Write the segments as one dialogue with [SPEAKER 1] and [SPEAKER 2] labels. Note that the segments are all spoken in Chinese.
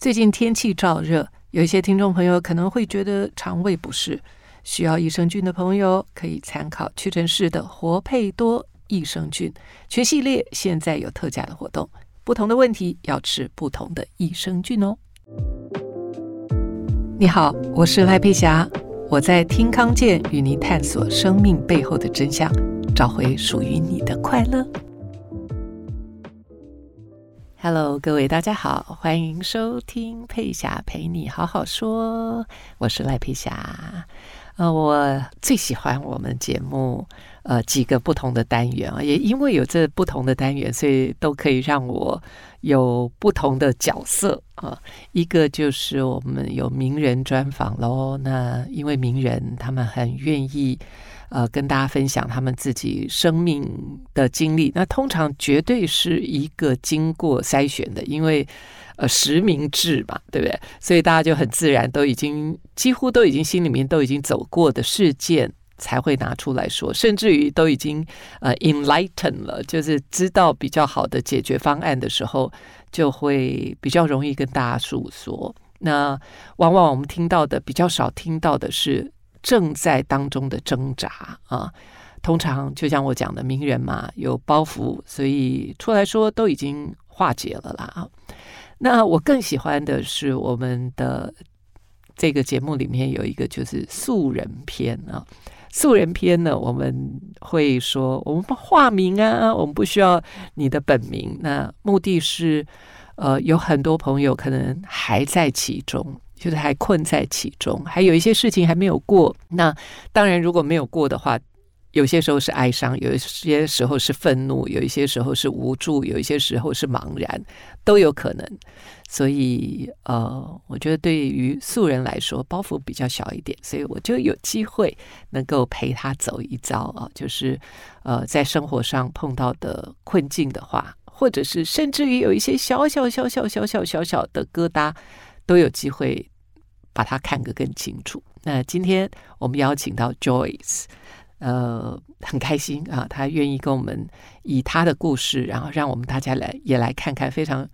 [SPEAKER 1] 最近天气燥热，有一些听众朋友可能会觉得肠胃不适，需要益生菌的朋友可以参考屈臣氏的活配多益生菌全系列，现在有特价的活动。不同的问题要吃不同的益生菌哦。你好，我是赖佩霞，我在听康健与您探索生命背后的真相，找回属于你的快乐。Hello，各位大家好，欢迎收听佩霞陪你好好说，我是赖佩霞。呃，我最喜欢我们节目呃几个不同的单元啊，也因为有这不同的单元，所以都可以让我有不同的角色啊。一个就是我们有名人专访喽，那因为名人他们很愿意。呃，跟大家分享他们自己生命的经历，那通常绝对是一个经过筛选的，因为呃实名制嘛，对不对？所以大家就很自然都已经几乎都已经心里面都已经走过的事件才会拿出来说，甚至于都已经呃 enlighten 了，就是知道比较好的解决方案的时候，就会比较容易跟大家诉说。那往往我们听到的比较少听到的是。正在当中的挣扎啊，通常就像我讲的，名人嘛，有包袱，所以出来说都已经化解了啦。那我更喜欢的是我们的这个节目里面有一个就是素人篇啊，素人篇呢，我们会说我们不化名啊，我们不需要你的本名，那目的是呃，有很多朋友可能还在其中。就是还困在其中，还有一些事情还没有过。那当然，如果没有过的话，有些时候是哀伤，有一些时候是愤怒，有一些时候是无助，有一些时候是茫然，都有可能。所以，呃，我觉得对于素人来说，包袱比较小一点，所以我就有机会能够陪他走一遭啊。就是，呃，在生活上碰到的困境的话，或者是甚至于有一些小小小小小小小小的疙瘩。都有机会把它看个更清楚。那今天我们邀请到 Joyce，呃，很开心啊，他愿意跟我们以他的故事，然后让我们大家来也来看看非常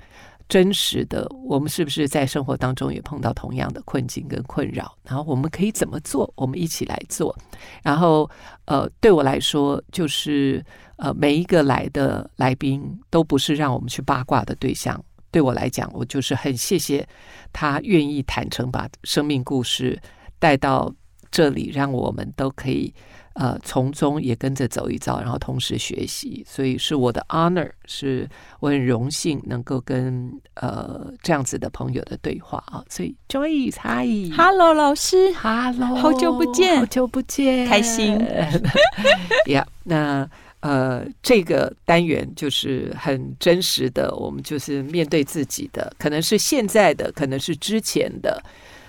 [SPEAKER 1] 真实的，我们是不是在生活当中也碰到同样的困境跟困扰？然后我们可以怎么做？我们一起来做。然后，呃，对我来说，就是呃，每一个来的来宾都不是让我们去八卦的对象。对我来讲，我就是很谢谢他愿意坦诚把生命故事带到这里，让我们都可以呃从中也跟着走一遭，然后同时学习。所以是我的 honor，是我很荣幸能够跟呃这样子的朋友的对话啊。所以 Joyce，Hi，Hello
[SPEAKER 2] 老师
[SPEAKER 1] ，Hello，
[SPEAKER 2] 好久不见，
[SPEAKER 1] 好久不见，
[SPEAKER 2] 开心。
[SPEAKER 1] 呀，yeah, 那。呃，这个单元就是很真实的，我们就是面对自己的，可能是现在的，可能是之前的。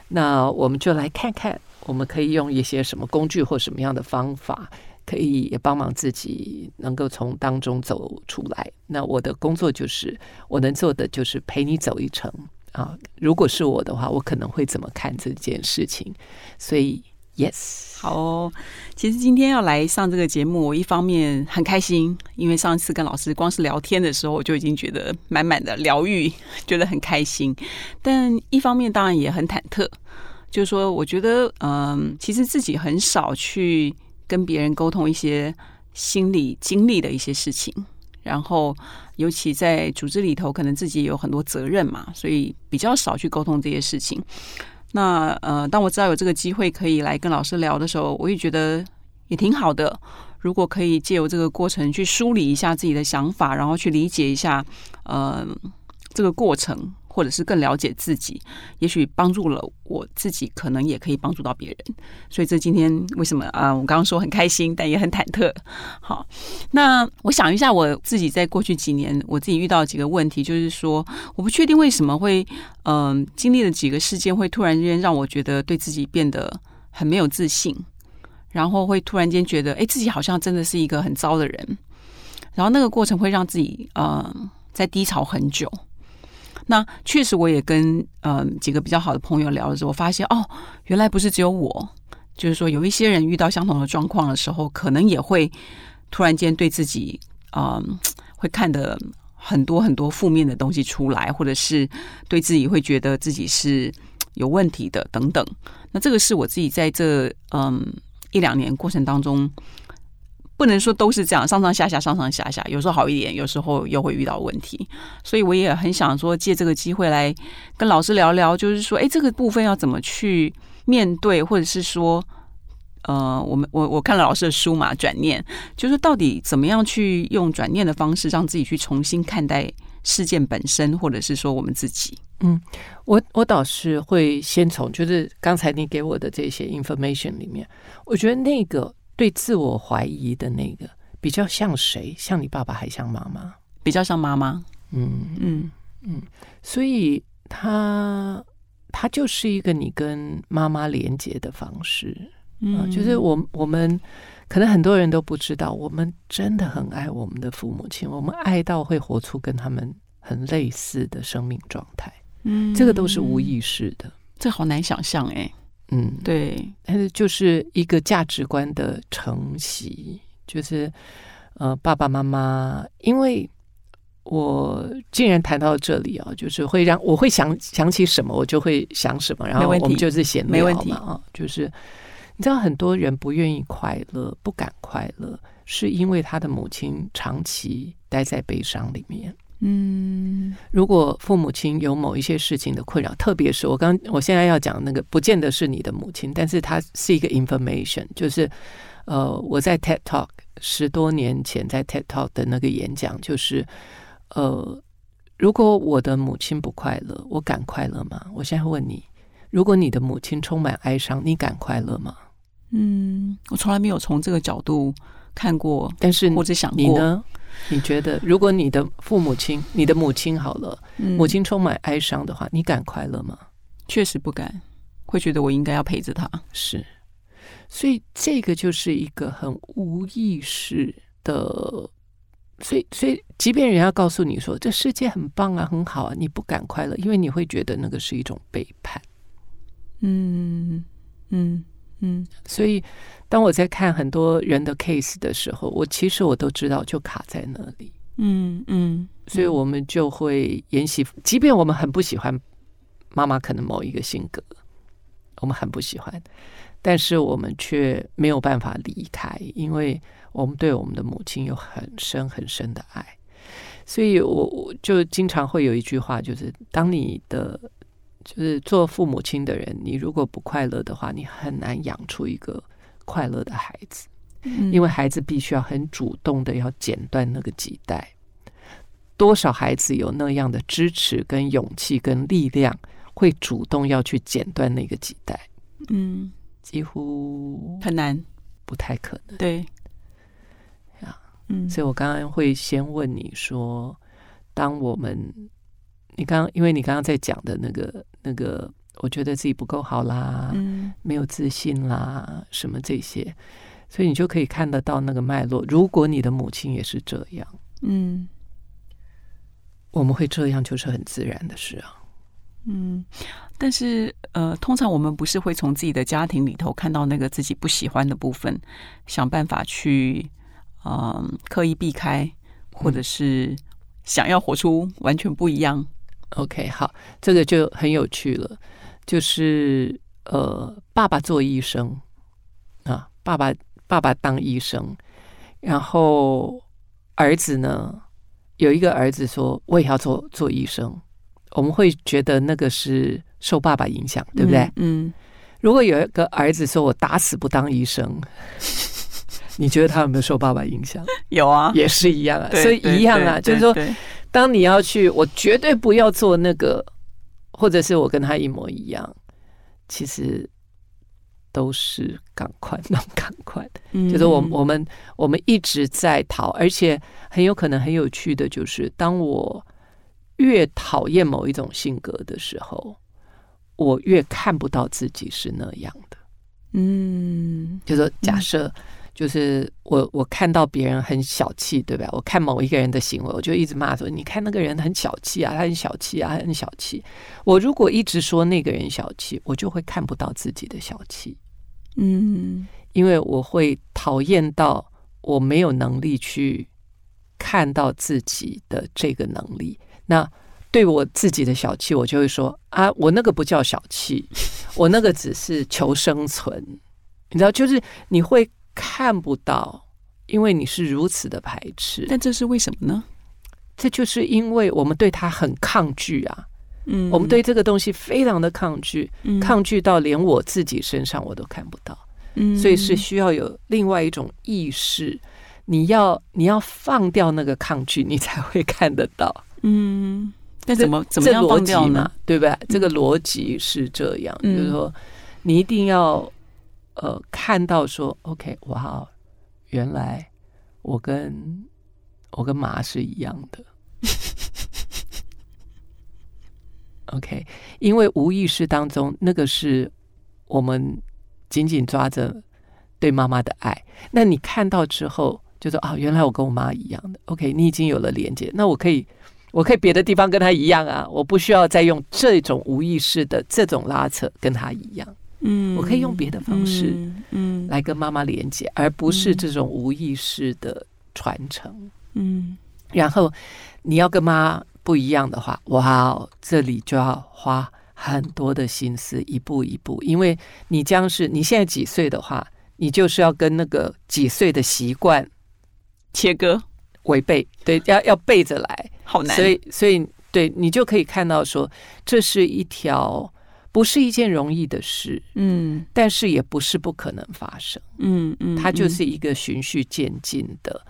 [SPEAKER 1] 那我们就来看看，我们可以用一些什么工具或什么样的方法，可以也帮忙自己能够从当中走出来。那我的工作就是，我能做的就是陪你走一程啊。如果是我的话，我可能会怎么看这件事情？所以。Yes，
[SPEAKER 2] 好哦。其实今天要来上这个节目，我一方面很开心，因为上次跟老师光是聊天的时候，我就已经觉得满满的疗愈，觉得很开心。但一方面当然也很忐忑，就是说，我觉得，嗯，其实自己很少去跟别人沟通一些心理经历的一些事情，然后尤其在组织里头，可能自己也有很多责任嘛，所以比较少去沟通这些事情。那呃，当我知道有这个机会可以来跟老师聊的时候，我也觉得也挺好的。如果可以借由这个过程去梳理一下自己的想法，然后去理解一下呃这个过程。或者是更了解自己，也许帮助了我自己，可能也可以帮助到别人。所以这今天为什么啊？我刚刚说很开心，但也很忐忑。好，那我想一下，我自己在过去几年，我自己遇到几个问题，就是说，我不确定为什么会嗯、经历了几个事件，会突然间让我觉得对自己变得很没有自信，然后会突然间觉得，哎，自己好像真的是一个很糟的人。然后那个过程会让自己嗯、呃、在低潮很久。那确实，我也跟嗯、呃、几个比较好的朋友聊的时候，我发现哦，原来不是只有我，就是说有一些人遇到相同的状况的时候，可能也会突然间对自己嗯、呃、会看的很多很多负面的东西出来，或者是对自己会觉得自己是有问题的等等。那这个是我自己在这嗯一两年过程当中。不能说都是这样，上上下下，上上下下，有时候好一点，有时候又会遇到问题，所以我也很想说，借这个机会来跟老师聊聊，就是说，哎，这个部分要怎么去面对，或者是说，呃，我们我我看了老师的书嘛，转念，就是到底怎么样去用转念的方式，让自己去重新看待事件本身，或者是说我们自己。
[SPEAKER 1] 嗯，我我倒是会先从就是刚才你给我的这些 information 里面，我觉得那个。对自我怀疑的那个比较像谁？像你爸爸还像妈妈？
[SPEAKER 2] 比较像妈妈。
[SPEAKER 1] 嗯嗯嗯，所以他他就是一个你跟妈妈连接的方式。嗯，就是我我们可能很多人都不知道，我们真的很爱我们的父母亲，我们爱到会活出跟他们很类似的生命状态。嗯，这个都是无意识的，
[SPEAKER 2] 这好难想象哎。嗯，对，
[SPEAKER 1] 但是就是一个价值观的承袭，就是呃，爸爸妈妈，因为我既然谈到这里啊，就是会让我会想想起什么，我就会想什么，然后我们就是闲聊嘛啊，就是你知道，很多人不愿意快乐，不敢快乐，是因为他的母亲长期待在悲伤里面。嗯，如果父母亲有某一些事情的困扰，特别是我刚我现在要讲那个，不见得是你的母亲，但是它是一个 information，就是呃，我在 TED Talk 十多年前在 TED Talk 的那个演讲，就是呃，如果我的母亲不快乐，我敢快乐吗？我现在问你，如果你的母亲充满哀伤，你敢快乐吗？
[SPEAKER 2] 嗯，我从来没有从这个角度看过，
[SPEAKER 1] 但是
[SPEAKER 2] 或者想过
[SPEAKER 1] 你呢？你觉得，如果你的父母亲、你的母亲好了，母亲充满哀伤的话，你敢快乐吗？
[SPEAKER 2] 确实不敢，会觉得我应该要陪着他。
[SPEAKER 1] 是，所以这个就是一个很无意识的，所以，所以，即便人家告诉你说这世界很棒啊、很好啊，你不敢快乐，因为你会觉得那个是一种背叛。嗯嗯嗯，所以。当我在看很多人的 case 的时候，我其实我都知道就卡在那里，嗯嗯，所以我们就会沿袭，即便我们很不喜欢妈妈可能某一个性格，我们很不喜欢，但是我们却没有办法离开，因为我们对我们的母亲有很深很深的爱，所以我我就经常会有一句话，就是当你的就是做父母亲的人，你如果不快乐的话，你很难养出一个。快乐的孩子，因为孩子必须要很主动的要剪断那个脐带。多少孩子有那样的支持、跟勇气、跟力量，会主动要去剪断那个脐带？嗯，几乎
[SPEAKER 2] 很难，
[SPEAKER 1] 不太可能。
[SPEAKER 2] 对，
[SPEAKER 1] 啊，嗯，所以我刚刚会先问你说，当我们，你刚刚因为你刚刚在讲的那个那个。我觉得自己不够好啦，嗯，没有自信啦，什么这些，所以你就可以看得到那个脉络。如果你的母亲也是这样，嗯，我们会这样就是很自然的事啊。
[SPEAKER 2] 嗯，但是呃，通常我们不是会从自己的家庭里头看到那个自己不喜欢的部分，想办法去嗯、呃、刻意避开，或者是想要活出完全不一样。
[SPEAKER 1] OK，好，这个就很有趣了。就是呃，爸爸做医生啊，爸爸爸爸当医生，然后儿子呢，有一个儿子说我也要做做医生，我们会觉得那个是受爸爸影响，对不对？嗯。嗯，如果有一个儿子说我打死不当医生，你觉得他有没有受爸爸影响？
[SPEAKER 2] 有啊，
[SPEAKER 1] 也是一样啊，所以一样啊，就是说，当你要去，我绝对不要做那个。或者是我跟他一模一样，其实都是赶快，那赶快，就是我我们我们一直在逃，而且很有可能很有趣的就是，当我越讨厌某一种性格的时候，我越看不到自己是那样的。嗯，就是说假设。就是我，我看到别人很小气，对吧？我看某一个人的行为，我就一直骂说：“你看那个人很小气啊，他很小气啊，他很小气。”我如果一直说那个人小气，我就会看不到自己的小气。嗯，因为我会讨厌到我没有能力去看到自己的这个能力。那对我自己的小气，我就会说啊，我那个不叫小气，我那个只是求生存。你知道，就是你会看不到，因为你是如此的排斥。
[SPEAKER 2] 但这是为什么呢？
[SPEAKER 1] 这就是因为我们对它很抗拒啊。嗯，我们对这个东西非常的抗拒，嗯，抗拒到连我自己身上我都看不到。嗯，所以是需要有另外一种意识，你要你要放掉那个抗拒，你才会看得到。
[SPEAKER 2] 嗯，那怎么怎么样放掉呢？
[SPEAKER 1] 对吧？这个逻辑是这样，嗯，就是说你一定要呃看到说，OK，哇，原来我跟我跟麻是一样的。OK，因为无意识当中那个是我们。紧紧抓着对妈妈的爱，那你看到之后就说啊，原来我跟我妈一样的。OK，你已经有了连接，那我可以，我可以别的地方跟她一样啊，我不需要再用这种无意识的这种拉扯跟她一样。嗯，我可以用别的方式，嗯，来跟妈妈连接，而不是这种无意识的传承。嗯，然后你要跟妈不一样的话，哇，这里就要花。很多的心思，一步一步，因为你将是你现在几岁的话，你就是要跟那个几岁的习惯
[SPEAKER 2] 切割
[SPEAKER 1] 违背，对，要要背着来，
[SPEAKER 2] 好难。
[SPEAKER 1] 所以，所以，对你就可以看到说，这是一条不是一件容易的事，嗯，但是也不是不可能发生，嗯嗯，它就是一个循序渐进的，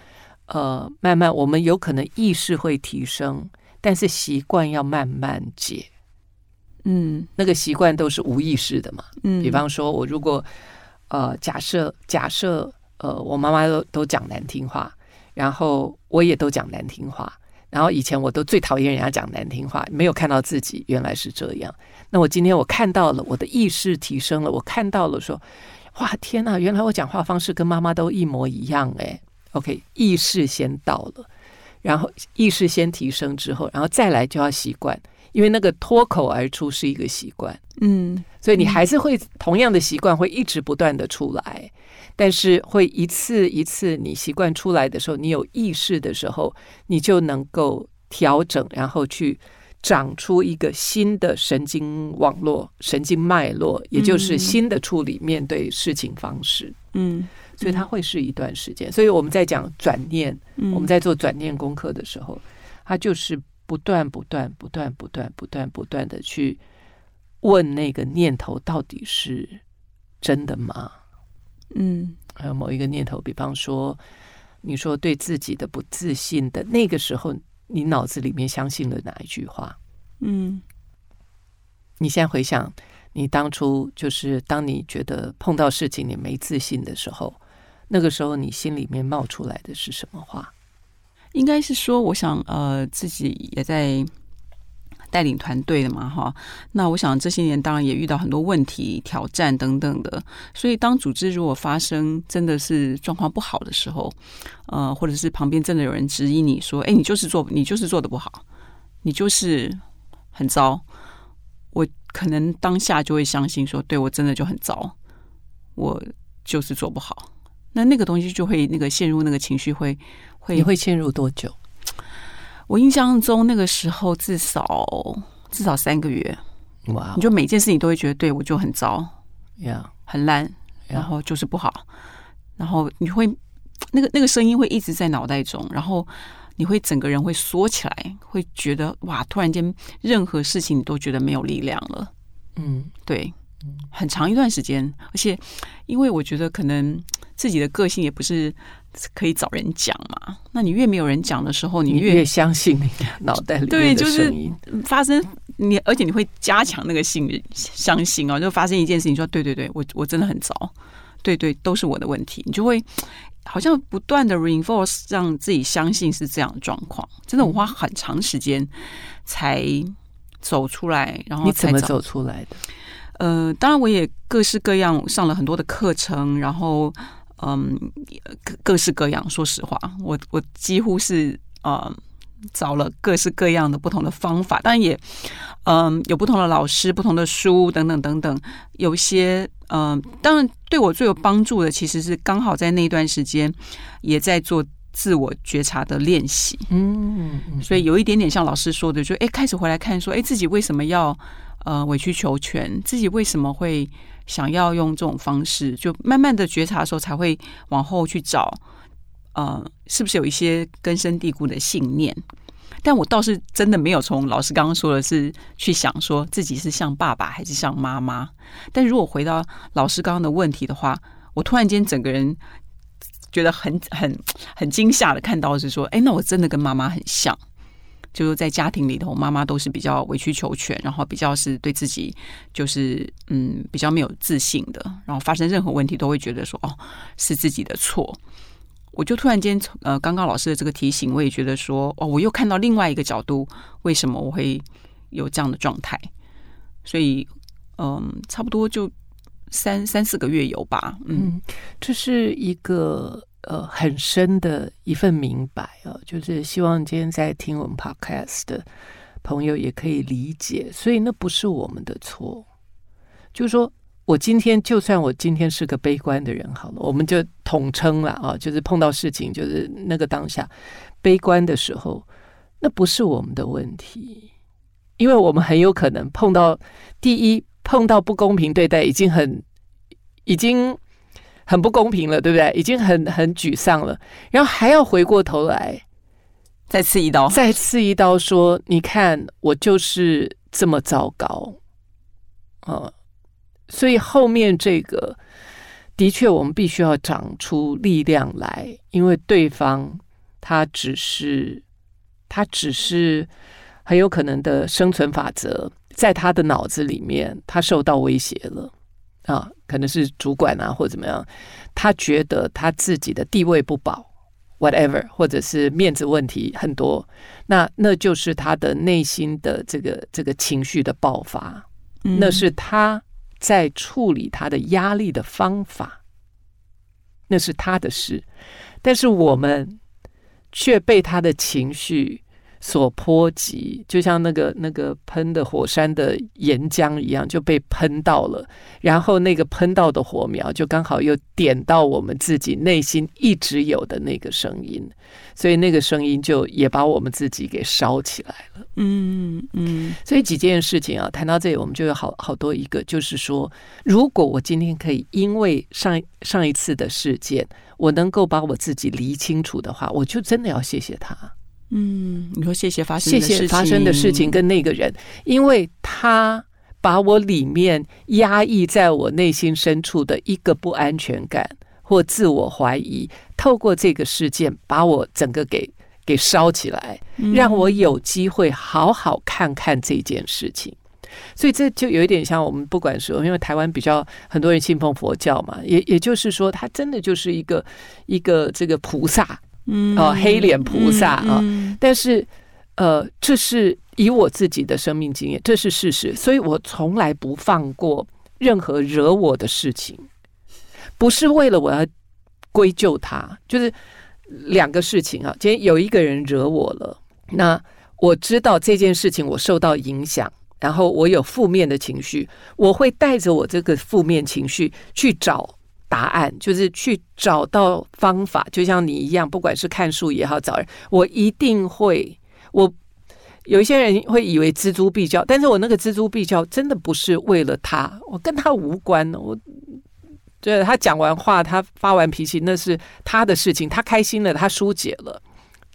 [SPEAKER 1] 呃，慢慢我们有可能意识会提升，但是习惯要慢慢解。嗯，那个习惯都是无意识的嘛。嗯，比方说，我如果呃，假设假设呃，我妈妈都都讲难听话，然后我也都讲难听话，然后以前我都最讨厌人家讲难听话，没有看到自己原来是这样。那我今天我看到了，我的意识提升了，我看到了说，哇，天哪，原来我讲话方式跟妈妈都一模一样哎。OK，意识先到了，然后意识先提升之后，然后再来就要习惯。因为那个脱口而出是一个习惯，嗯，所以你还是会同样的习惯会一直不断的出来，但是会一次一次你习惯出来的时候，你有意识的时候，你就能够调整，然后去长出一个新的神经网络、神经脉络，也就是新的处理面对事情方式，嗯，所以它会是一段时间。所以我们在讲转念，我们在做转念功课的时候，它就是。不断、不断、不断、不断、不断、不断的去问那个念头到底是真的吗？嗯，还有某一个念头，比方说，你说对自己的不自信的那个时候，你脑子里面相信了哪一句话？嗯，你现在回想，你当初就是当你觉得碰到事情你没自信的时候，那个时候你心里面冒出来的是什么话？
[SPEAKER 2] 应该是说，我想，呃，自己也在带领团队的嘛，哈。那我想这些年当然也遇到很多问题、挑战等等的。所以，当组织如果发生真的是状况不好的时候，呃，或者是旁边真的有人质疑你说：“哎，你就是做，你就是做得不好，你就是很糟。”我可能当下就会相信说：“对，我真的就很糟，我就是做不好。”那那个东西就会那个陷入那个情绪会。
[SPEAKER 1] 会你会陷入多久？
[SPEAKER 2] 我印象中那个时候至少至少三个月。哇！你就每件事情都会觉得对我就很糟，呀，Yeah. 很烂，然后就是不好.然后你会那个那个声音会一直在脑袋中，然后你会整个人会缩起来，会觉得哇，突然间任何事情你都觉得没有力量了。嗯，对，很长一段时间，而且因为我觉得可能自己的个性也不是。可以找人讲嘛？那你越没有人讲的时候，你越，
[SPEAKER 1] 相信你脑袋里。
[SPEAKER 2] 对，就是发生你，而且你会加强那个信任，相信哦，就发生一件事情，说对对对，我我真的很糟，对对，都是我的问题，你就会好像不断的 reinforce 让自己相信是这样的状况。真的，我花很长时间才走出来，然后
[SPEAKER 1] 你怎么走出来的？
[SPEAKER 2] 呃，当然我也各式各样上了很多的课程，然后。嗯，各各式各样。说实话，我我几乎是呃找了各式各样的不同的方法，当然也嗯有不同的老师、不同的书等等等等。有一些嗯，当然对我最有帮助的，其实是刚好在那段时间也在做自我觉察的练习。
[SPEAKER 1] 嗯，
[SPEAKER 2] 所以有一点点像老师说的，就哎，开始回来看说，哎，自己为什么要呃委曲求全？自己为什么会想要用这种方式？就慢慢的觉察的时候，才会往后去找，呃，是不是有一些根深蒂固的信念？但我倒是真的没有从老师刚刚说的是去想说自己是像爸爸还是像妈妈。但如果回到老师刚刚的问题的话，我突然间整个人觉得很很很惊吓的看到是说，哎，那我真的跟妈妈很像，就是在家庭里头，妈妈都是比较委曲求全，然后比较是对自己就是嗯比较没有自信的，然后发生任何问题都会觉得说哦是自己的错。我就突然间从，呃，刚刚老师的这个提醒，我也觉得说，哦，我又看到另外一个角度，为什么我会有这样的状态？所以，嗯，差不多就三三四个月有吧。嗯，
[SPEAKER 1] 这是一个呃很深的一份明白啊，就是希望今天在听我们 Podcast 的朋友也可以理解，所以那不是我们的错，就是说。我今天就算我今天是个悲观的人好了，我们就统称了啊，就是碰到事情，就是那个当下悲观的时候，那不是我们的问题，因为我们很有可能碰到第一碰到不公平对待，已经很已经很不公平了，对不对？已经很很沮丧了，然后还要回过头来
[SPEAKER 2] 再刺一刀，
[SPEAKER 1] 再刺一刀，说你看我就是这么糟糕，啊。所以后面这个的确，我们必须要长出力量来，因为对方他只是他只是很有可能的生存法则，在他的脑子里面，他受到威胁了啊，可能是主管啊或怎么样，他觉得他自己的地位不保，whatever，或者是面子问题很多，那那就是他的内心的这个这个情绪的爆发，嗯、那是他。在处理他的压力的方法，那是他的事，但是我们却被他的情绪所波及，就像那个那个喷的火山的岩浆一样，就被喷到了。然后那个喷到的火苗，就刚好又点到我们自己内心一直有的那个声音，所以那个声音就也把我们自己给烧起来了。嗯嗯。所以几件事情啊，谈到这里，我们就有好好多一个，就是说，如果我今天可以因为上上一次的事件，我能够把我自己理清楚的话，我就真的要谢谢他。
[SPEAKER 2] 嗯，你说谢谢发生的事情，谢谢
[SPEAKER 1] 发生的事情跟那个人，因为他把我里面压抑在我内心深处的一个不安全感或自我怀疑，透过这个事件把我整个给给烧起来，让我有机会好好看看这件事情。所以这就有一点像我们不管说，因为台湾比较很多人信奉佛教嘛，也也就是说，他真的就是一个一个这个菩萨。嗯，哦，黑脸菩萨啊，但是，呃，这是以我自己的生命经验，这是事实，所以我从来不放过任何惹我的事情，不是为了我要归咎他，就是两个事情啊。今天有一个人惹我了，那我知道这件事情我受到影响，然后我有负面的情绪，我会带着我这个负面情绪去找。答案就是去找到方法，就像你一样，不管是看书也好，找人，我一定会。我有一些人会以为锱铢必较，但是我那个锱铢必较真的不是为了他，我跟他无关。我对他讲完话，他发完脾气，那是他的事情，他开心了，他疏解了。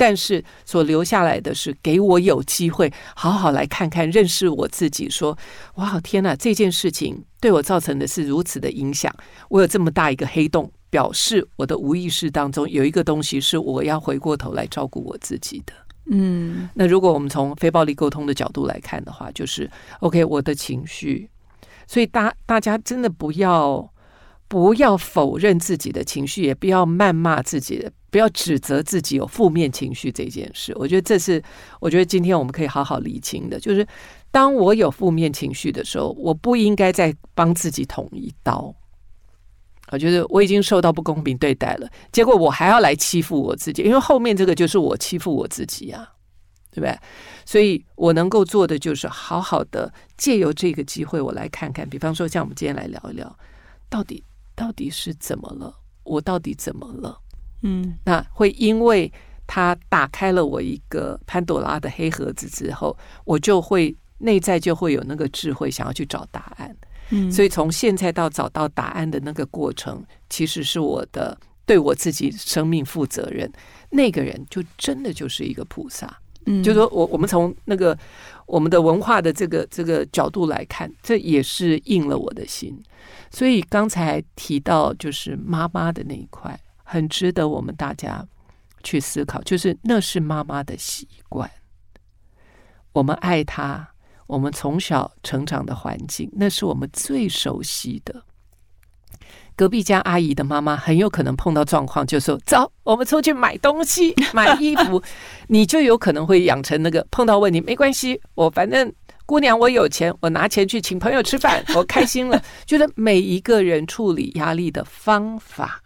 [SPEAKER 1] 但是所留下来的是给我有机会好好来看看、认识我自己。说，哇，天哪！这件事情对我造成的是如此的影响。我有这么大一个黑洞，表示我的无意识当中有一个东西是我要回过头来照顾我自己的。嗯，那如果我们从非暴力沟通的角度来看的话，就是 OK，我的情绪。所以大大家真的不要不要否认自己的情绪，也不要谩骂自己的。不要指责自己有负面情绪这件事，我觉得这是我觉得今天我们可以好好理清的。就是当我有负面情绪的时候，我不应该再帮自己捅一刀。我觉得我已经受到不公平对待了，结果我还要来欺负我自己，因为后面这个就是我欺负我自己啊，对不对？所以我能够做的就是好好的借由这个机会，我来看看，比方说像我们今天来聊一聊，到底到底是怎么了？我到底怎么了？
[SPEAKER 2] 嗯，
[SPEAKER 1] 那会因为他打开了我一个潘朵拉的黑盒子之后，我就会内在就会有那个智慧，想要去找答案。
[SPEAKER 2] 嗯，
[SPEAKER 1] 所以从现在到找到答案的那个过程，其实是我的对我自己生命负责任。那个人就真的就是一个菩萨。嗯，就是说我我们从那个我们的文化的这个这个角度来看，这也是应了我的心。所以刚才提到就是妈妈的那一块，很值得我们大家去思考。就是那是妈妈的习惯，我们爱她，我们从小成长的环境，那是我们最熟悉的。隔壁家阿姨的妈妈很有可能碰到状况，就说：“走，我们出去买东西、买衣服。”你就有可能会养成那个碰到问题没关系，我反正姑娘我有钱，我拿钱去请朋友吃饭，我开心了。觉得每一个人处理压力的方法，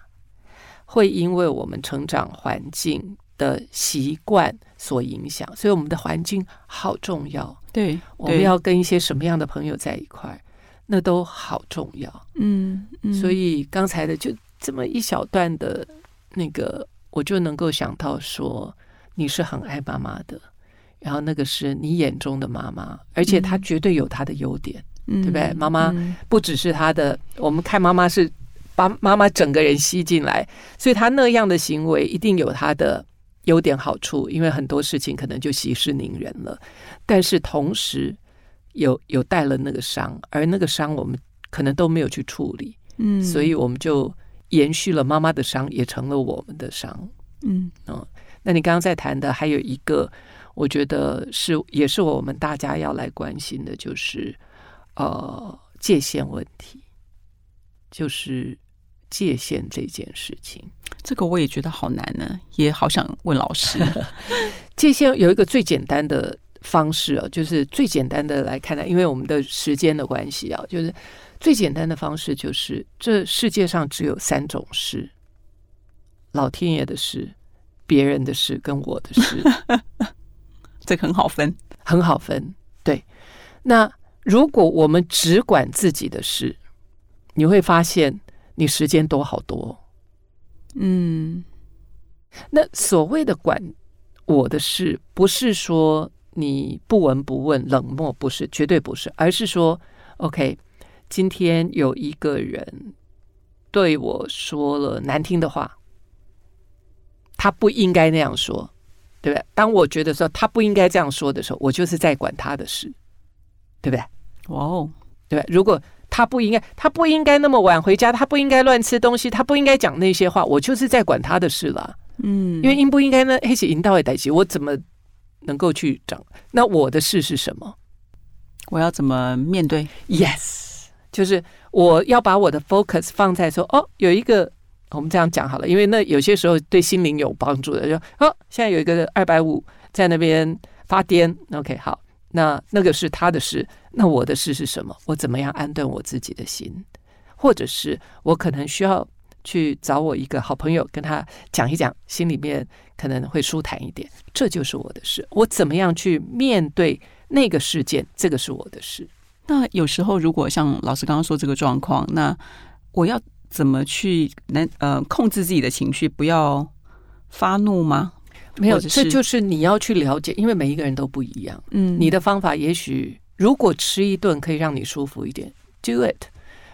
[SPEAKER 1] 会因为我们成长环境的习惯所影响，所以我们的环境好重要。
[SPEAKER 2] 对，
[SPEAKER 1] 我们要跟一些什么样的朋友在一块？那都好重要，
[SPEAKER 2] 嗯，嗯，
[SPEAKER 1] 所以刚才的就这么一小段的那个，我就能够想到说，你是很爱妈妈的，然后那个是你眼中的妈妈，而且她绝对有她的优点，嗯、对不对？妈妈不只是她的，我们看妈妈是把妈妈整个人吸进来，所以他那样的行为一定有他的优点好处，因为很多事情可能就息事宁人了，但是同时。有有带了那个伤，而那个伤我们可能都没有去处理，嗯，所以我们就延续了妈妈的伤，也成了我们的伤，嗯，哦，那你刚刚在谈的还有一个，我觉得是也是我们大家要来关心的，就是呃界限问题，就是界限这件事情，
[SPEAKER 2] 这个我也觉得好难呢，也好想问老师，
[SPEAKER 1] 界限有一个最简单的。方式啊，就是最简单的来看待，因为我们的时间的关系啊，就是最简单的方式就是，这世界上只有三种事：老天爷的事、别人的事跟我的事。
[SPEAKER 2] 这个很好分，
[SPEAKER 1] 很好分。对，那如果我们只管自己的事，你会发现你时间多好多。嗯，那所谓的管我的事，不是说。你不闻不问，冷漠不是，绝对不是，而是说，OK，今天有一个人对我说了难听的话，他不应该那样说，对不对？当我觉得说他不应该这样说的时候，我就是在管他的事，对不对？
[SPEAKER 2] 哇哦，
[SPEAKER 1] 对吧？如果他不应该，他不应该那么晚回家，他不应该乱吃东西，他不应该讲那些话，我就是在管他的事了。嗯，因为应不应该呢？黑起引导也代起，我怎么？能够去讲，那我的事是什么？
[SPEAKER 2] 我要怎么面对
[SPEAKER 1] ？Yes，就是我要把我的 focus 放在说，哦，有一个我们这样讲好了，因为那有些时候对心灵有帮助的，就哦，现在有一个二百五在那边发癫，OK，好，那那个是他的事，那我的事是什么？我怎么样安顿我自己的心？或者是我可能需要。去找我一个好朋友，跟他讲一讲，心里面可能会舒坦一点。这就是我的事，我怎么样去面对那个事件，这个是我的事。
[SPEAKER 2] 那有时候，如果像老师刚刚说这个状况，那我要怎么去能呃控制自己的情绪，不要发怒吗？
[SPEAKER 1] 没有，这就是你要去了解，因为每一个人都不一样。嗯，你的方法也许如果吃一顿可以让你舒服一点，do it；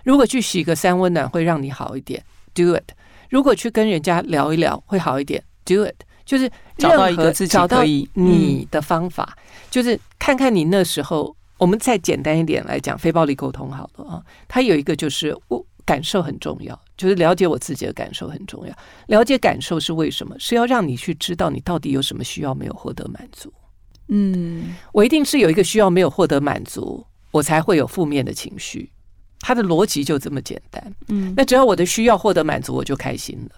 [SPEAKER 1] 如果去洗个三温暖会让你好一点。Do it。如果去跟人家聊一聊会好一点。Do it。就是
[SPEAKER 2] 找到一个自己可以
[SPEAKER 1] 你的方法，嗯、就是看看你那时候。我们再简单一点来讲，非暴力沟通好了啊。它有一个就是我感受很重要，就是了解我自己的感受很重要。了解感受是为什么？是要让你去知道你到底有什么需要没有获得满足。嗯，我一定是有一个需要没有获得满足，我才会有负面的情绪。它的逻辑就这么简单，嗯，那只要我的需要获得满足，我就开心了。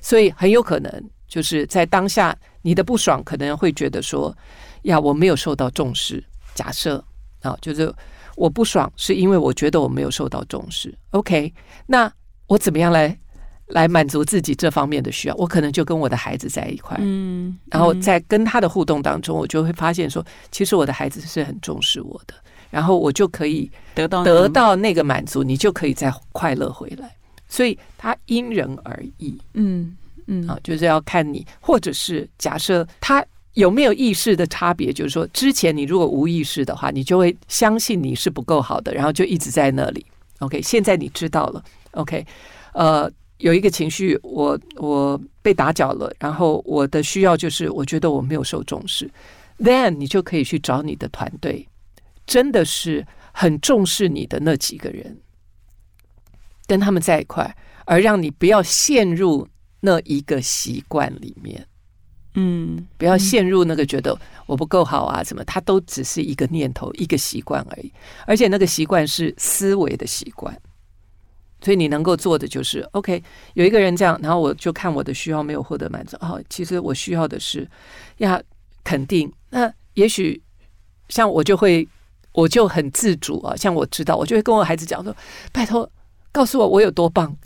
[SPEAKER 1] 所以很有可能就是在当下，你的不爽可能会觉得说，呀，我没有受到重视。假设啊，就是我不爽是因为我觉得我没有受到重视。OK，那我怎么样来来满足自己这方面的需要？我可能就跟我的孩子在一块，嗯，然后在跟他的互动当中，我就会发现说，其实我的孩子是很重视我的。然后我就可以得到得到那个满足，你就可以再快乐回来。所以它因人而异。嗯，嗯啊，就是要看你，或者是假设他有没有意识的差别，就是说之前你如果无意识的话，你就会相信你是不够好的，然后就一直在那里。OK，现在你知道了。OK，呃，有一个情绪，我我被打搅了，然后我的需要就是我觉得我没有受重视，Then 你就可以去找你的团队，真的是很重视你的那几个人，跟他们在一块，而让你不要陷入那一个习惯里面，嗯，不要陷入那个觉得我不够好啊什么，它都只是一个念头，一个习惯而已，而且那个习惯是思维的习惯。所以你能够做的就是，OK，有一个人这样，然后我就看我的需要没有获得满足。哦，其实我需要的是要肯定。那也许像我就会，我就很自主啊。像我知道，我就会跟我孩子讲说：“拜托，告诉我我有多棒。”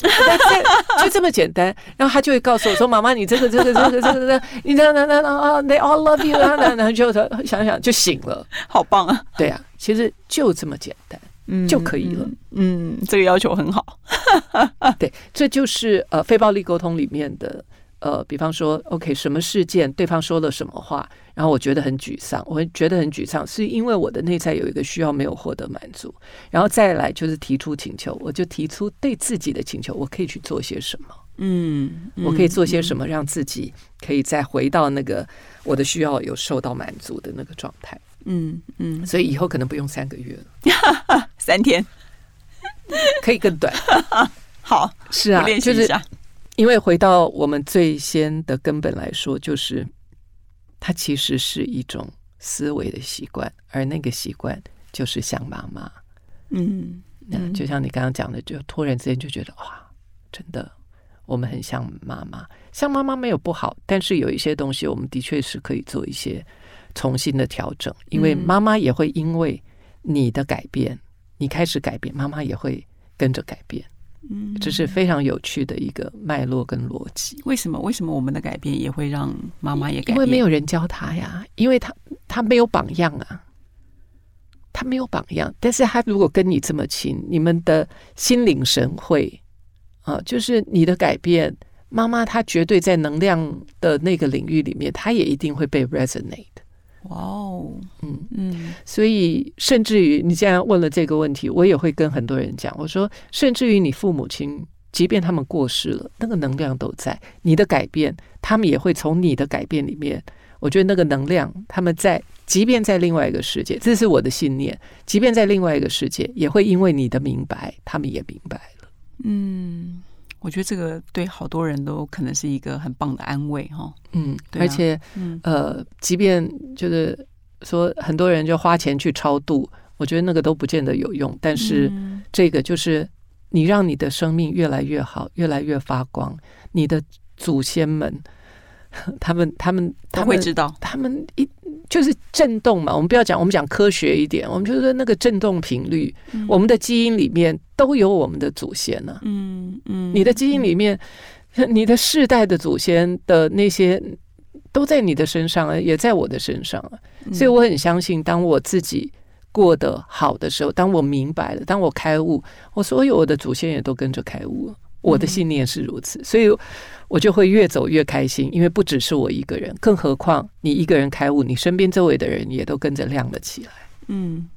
[SPEAKER 1] 就这么简单。然后他就会告诉我说：“妈妈，你这个这个这个这个这个，你这那那那啊，They all love you 啊。”然后就想想就醒了，
[SPEAKER 2] 好棒啊！
[SPEAKER 1] 对啊，其实就这么简单。嗯，就可以了。
[SPEAKER 2] 嗯，这个要求很好。
[SPEAKER 1] 对，这就是呃非暴力沟通里面的呃，比方说，OK，什么事件，对方说了什么话，然后我觉得很沮丧，我会觉得很沮丧，是因为我的内在有一个需要没有获得满足，然后再来就是提出请求，我就提出对自己的请求，我可以去做些什么？嗯，我可以做些什么，让自己可以再回到那个我的需要有受到满足的那个状态。嗯嗯，所以以后可能不用三个月了，
[SPEAKER 2] 三天
[SPEAKER 1] 可以更短。
[SPEAKER 2] 好，
[SPEAKER 1] 是啊，就是因为回到我们最先的根本来说，就是它其实是一种思维的习惯，而那个习惯就是像妈妈。嗯，那就像你刚刚讲的，就突然之间就觉得哇，真的，我们很像妈妈。像妈妈没有不好，但是有一些东西，我们的确是可以做一些。重新的调整，因为妈妈也会因为你的改变，你开始改变，妈妈也会跟着改变。嗯，这是非常有趣的一个脉络跟逻辑。
[SPEAKER 2] 为什么？为什么我们的改变也会让妈妈也改变？
[SPEAKER 1] 因为没有人教他呀，因为他他没有榜样啊，他没有榜样。但是他如果跟你这么亲，你们的心领神会啊，就是你的改变，妈妈她绝对在能量的那个领域里面，她也一定会被 resonate。
[SPEAKER 2] 哇哦，
[SPEAKER 1] 嗯。嗯，所以甚至于你既然问了这个问题，我也会跟很多人讲，我说，甚至于你父母亲，即便他们过世了，那个能量都在，你的改变，他们也会从你的改变里面，我觉得那个能量，他们在，即便在另外一个世界，这是我的信念，即便在另外一个世界，也会因为你的明白，他们也明白了，
[SPEAKER 2] 嗯。我觉得这个对好多人都可能是一个很棒的安慰哈。
[SPEAKER 1] 嗯，对啊、而且，嗯、呃，即便就是说很多人就花钱去超度，我觉得那个都不见得有用。但是这个就是你让你的生命越来越好，越来越发光，你的祖先们，他们他们他们
[SPEAKER 2] 会知道，
[SPEAKER 1] 他们一。就是震动嘛，我们不要讲，我们讲科学一点，我们就是说那个震动频率，嗯、我们的基因里面都有我们的祖先呢、啊。嗯嗯，你的基因里面，嗯、你的世代的祖先的那些都在你的身上啊，也在我的身上啊。所以我很相信，当我自己过得好的时候，当我明白了，当我开悟，我所有我的祖先也都跟着开悟。我的信念是如此，所以我就会越走越开心，因为不只是我一个人，更何况你一个人开悟，你身边周围的人也都跟着亮了起来。
[SPEAKER 2] 嗯。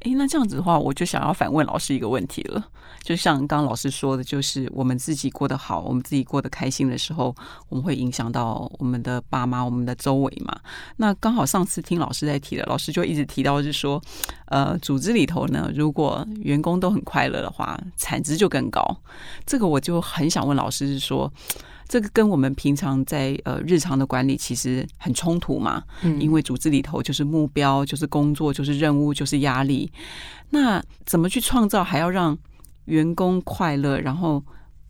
[SPEAKER 2] 哎，那这样子的话，我就想要反问老师一个问题了。就像刚刚老师说的，就是我们自己过得好，我们自己过得开心的时候，我们会影响到我们的爸妈、我们的周围嘛。那刚好上次听老师在提的，老师就一直提到，是说，呃，组织里头呢，如果员工都很快乐的话，产值就更高。这个我就很想问老师，是说。这个跟我们平常在呃日常的管理其实很冲突嘛，嗯，因为组织里头就是目标，就是工作，就是任务，就是压力。那怎么去创造，还要让员工快乐，然后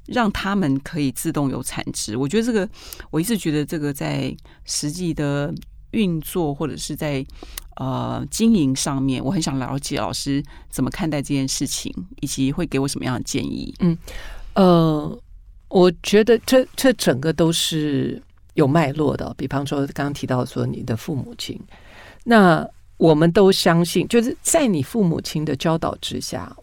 [SPEAKER 2] 让他们可以自动有产值？我觉得这个，我一直觉得这个在实际的运作或者是在呃经营上面，我很想了解老师怎么看待这件事情，以及会给我什么样的建议？
[SPEAKER 1] 嗯，呃。我觉得这这整个都是有脉络的。比方说，刚刚提到说你的父母亲，那我们都相信，就是在你父母亲的教导之下，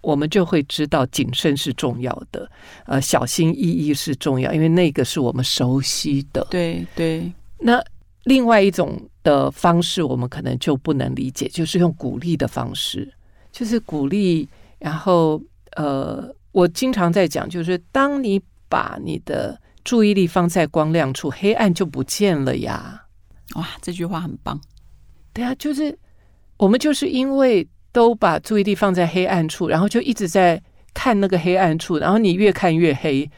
[SPEAKER 1] 我们就会知道谨慎是重要的，呃，小心翼翼是重要，因为那个是我们熟悉的。
[SPEAKER 2] 对对。
[SPEAKER 1] 那另外一种的方式，我们可能就不能理解，就是用鼓励的方式，就是鼓励。然后，呃，我经常在讲，就是当你把你的注意力放在光亮处，黑暗就不见了呀。
[SPEAKER 2] 哇，这句话很棒。
[SPEAKER 1] 对啊，就是我们就是因为都把注意力放在黑暗处，然后就一直在看那个黑暗处，然后你越看越黑。